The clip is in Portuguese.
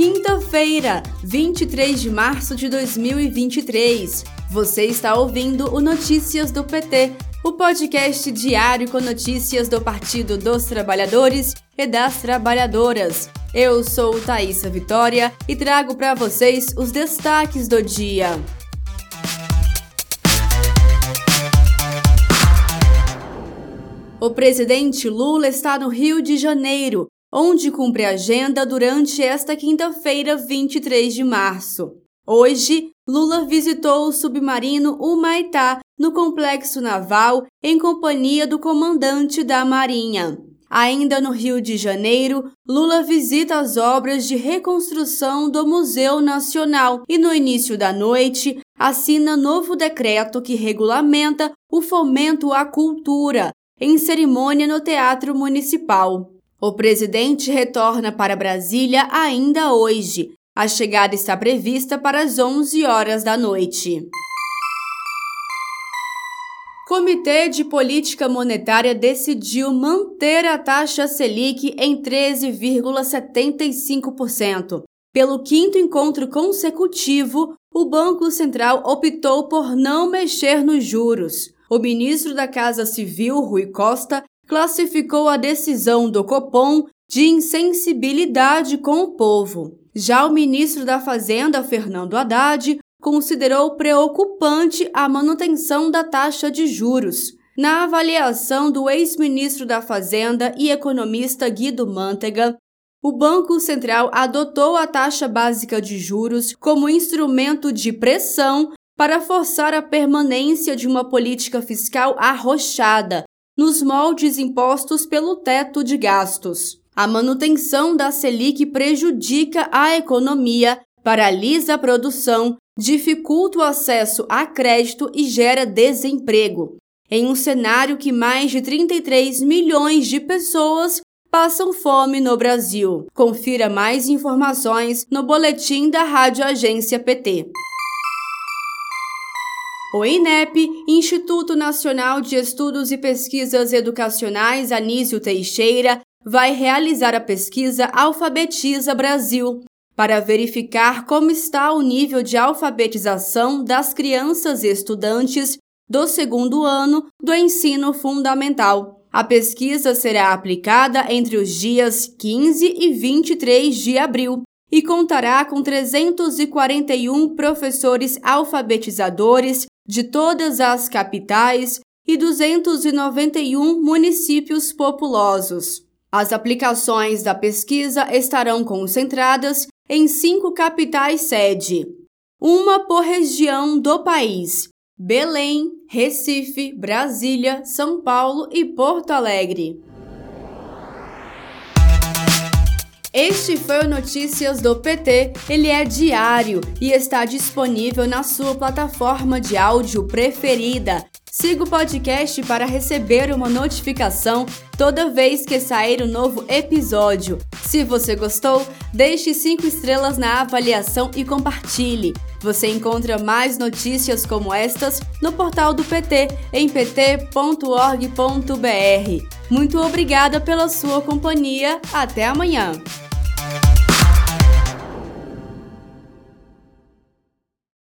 quinta-feira, 23 de março de 2023. Você está ouvindo o Notícias do PT, o podcast diário com notícias do Partido dos Trabalhadores e das Trabalhadoras. Eu sou Thaisa Vitória e trago para vocês os destaques do dia. O presidente Lula está no Rio de Janeiro, onde cumpre agenda durante esta quinta-feira, 23 de março. Hoje, Lula visitou o submarino Humaitá no complexo naval em companhia do comandante da Marinha. Ainda no Rio de Janeiro, Lula visita as obras de reconstrução do Museu Nacional e, no início da noite, assina novo decreto que regulamenta o fomento à cultura, em cerimônia no Teatro Municipal. O presidente retorna para Brasília ainda hoje. A chegada está prevista para as 11 horas da noite. Comitê de Política Monetária decidiu manter a taxa Selic em 13,75%. Pelo quinto encontro consecutivo, o Banco Central optou por não mexer nos juros o ministro da Casa Civil, Rui Costa, classificou a decisão do Copom de insensibilidade com o povo. Já o ministro da Fazenda, Fernando Haddad, considerou preocupante a manutenção da taxa de juros. Na avaliação do ex-ministro da Fazenda e economista Guido Mantega, o Banco Central adotou a taxa básica de juros como instrumento de pressão para forçar a permanência de uma política fiscal arrochada nos moldes impostos pelo teto de gastos. A manutenção da Selic prejudica a economia, paralisa a produção, dificulta o acesso a crédito e gera desemprego. Em um cenário que mais de 33 milhões de pessoas passam fome no Brasil. Confira mais informações no boletim da Rádio Agência PT. O INEP, Instituto Nacional de Estudos e Pesquisas Educacionais Anísio Teixeira, vai realizar a pesquisa Alfabetiza Brasil para verificar como está o nível de alfabetização das crianças e estudantes do segundo ano do ensino fundamental. A pesquisa será aplicada entre os dias 15 e 23 de abril e contará com 341 professores alfabetizadores de todas as capitais e 291 municípios populosos. As aplicações da pesquisa estarão concentradas em cinco capitais sede, uma por região do país: Belém, Recife, Brasília, São Paulo e Porto Alegre. Este foi o Notícias do PT. Ele é diário e está disponível na sua plataforma de áudio preferida. Siga o podcast para receber uma notificação toda vez que sair um novo episódio. Se você gostou, deixe 5 estrelas na avaliação e compartilhe. Você encontra mais notícias como estas no portal do PT em pt.org.br. Muito obrigada pela sua companhia. Até amanhã!